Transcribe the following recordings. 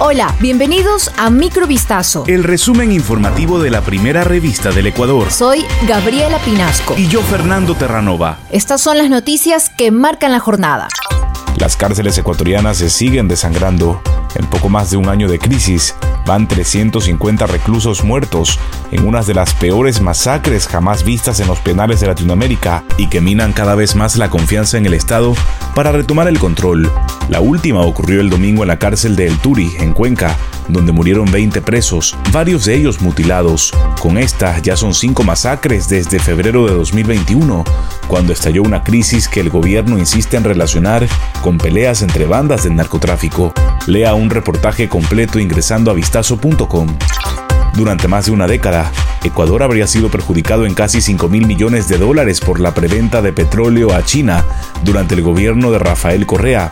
Hola, bienvenidos a Microvistazo. El resumen informativo de la primera revista del Ecuador. Soy Gabriela Pinasco. Y yo, Fernando Terranova. Estas son las noticias que marcan la jornada. Las cárceles ecuatorianas se siguen desangrando. En poco más de un año de crisis, van 350 reclusos muertos en una de las peores masacres jamás vistas en los penales de Latinoamérica y que minan cada vez más la confianza en el Estado para retomar el control. La última ocurrió el domingo en la cárcel de El Turi, en Cuenca, donde murieron 20 presos, varios de ellos mutilados. Con esta ya son cinco masacres desde febrero de 2021, cuando estalló una crisis que el gobierno insiste en relacionar con peleas entre bandas del narcotráfico. Lea un reportaje completo ingresando a vistazo.com. Durante más de una década, Ecuador habría sido perjudicado en casi 5 mil millones de dólares por la preventa de petróleo a China durante el gobierno de Rafael Correa,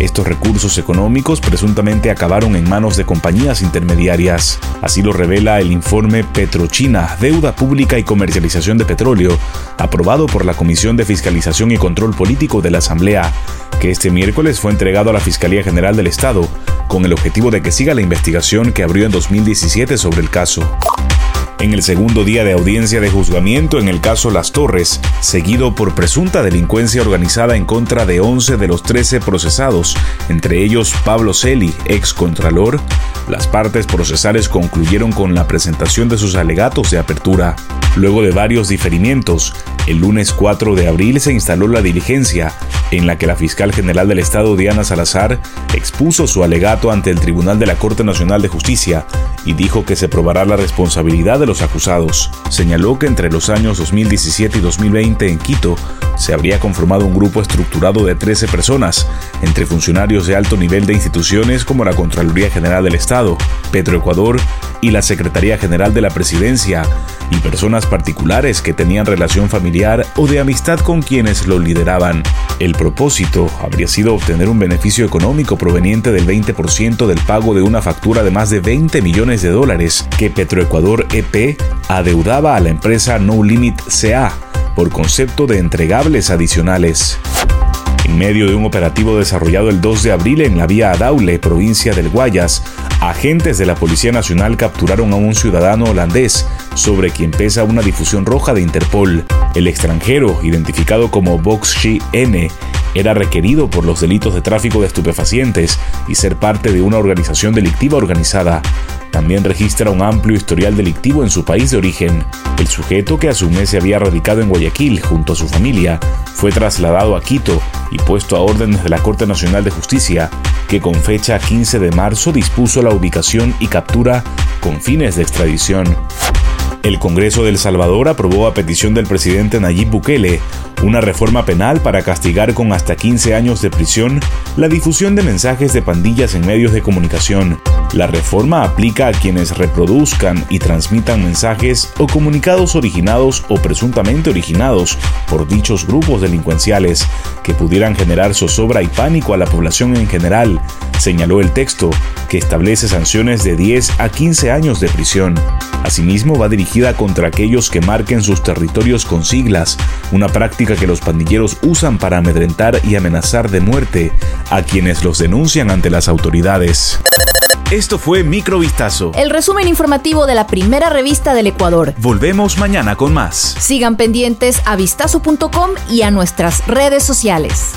estos recursos económicos presuntamente acabaron en manos de compañías intermediarias. Así lo revela el informe Petrochina, Deuda Pública y Comercialización de Petróleo, aprobado por la Comisión de Fiscalización y Control Político de la Asamblea, que este miércoles fue entregado a la Fiscalía General del Estado, con el objetivo de que siga la investigación que abrió en 2017 sobre el caso en el segundo día de audiencia de juzgamiento en el caso Las Torres, seguido por presunta delincuencia organizada en contra de 11 de los 13 procesados, entre ellos Pablo Celi, ex contralor, las partes procesales concluyeron con la presentación de sus alegatos de apertura. Luego de varios diferimientos, el lunes 4 de abril se instaló la diligencia en la que la fiscal general del Estado, Diana Salazar, expuso su alegato ante el Tribunal de la Corte Nacional de Justicia y dijo que se probará la responsabilidad de los acusados. Señaló que entre los años 2017 y 2020 en Quito se habría conformado un grupo estructurado de 13 personas, entre funcionarios de alto nivel de instituciones como la Contraloría General del Estado, Petroecuador y la Secretaría General de la Presidencia, y personas particulares que tenían relación familiar o de amistad con quienes lo lideraban. El propósito habría sido obtener un beneficio económico proveniente del 20% del pago de una factura de más de 20 millones de dólares que Petroecuador EP adeudaba a la empresa No Limit CA por concepto de entregables adicionales. En medio de un operativo desarrollado el 2 de abril en la vía Adaule, provincia del Guayas, agentes de la Policía Nacional capturaron a un ciudadano holandés sobre quien pesa una difusión roja de Interpol. El extranjero, identificado como Boxshi N, era requerido por los delitos de tráfico de estupefacientes y ser parte de una organización delictiva organizada. También registra un amplio historial delictivo en su país de origen. El sujeto, que a su vez se había radicado en Guayaquil junto a su familia, fue trasladado a Quito y puesto a órdenes de la Corte Nacional de Justicia, que con fecha 15 de marzo dispuso la ubicación y captura con fines de extradición. El Congreso de El Salvador aprobó a petición del presidente Nayib Bukele una reforma penal para castigar con hasta 15 años de prisión la difusión de mensajes de pandillas en medios de comunicación. La reforma aplica a quienes reproduzcan y transmitan mensajes o comunicados originados o presuntamente originados por dichos grupos delincuenciales que pudieran generar zozobra y pánico a la población en general, señaló el texto, que establece sanciones de 10 a 15 años de prisión. Asimismo, va dirigida contra aquellos que marquen sus territorios con siglas, una práctica que los pandilleros usan para amedrentar y amenazar de muerte a quienes los denuncian ante las autoridades. Esto fue Microvistazo. El resumen informativo de la primera revista del Ecuador. Volvemos mañana con más. Sigan pendientes a vistazo.com y a nuestras redes sociales.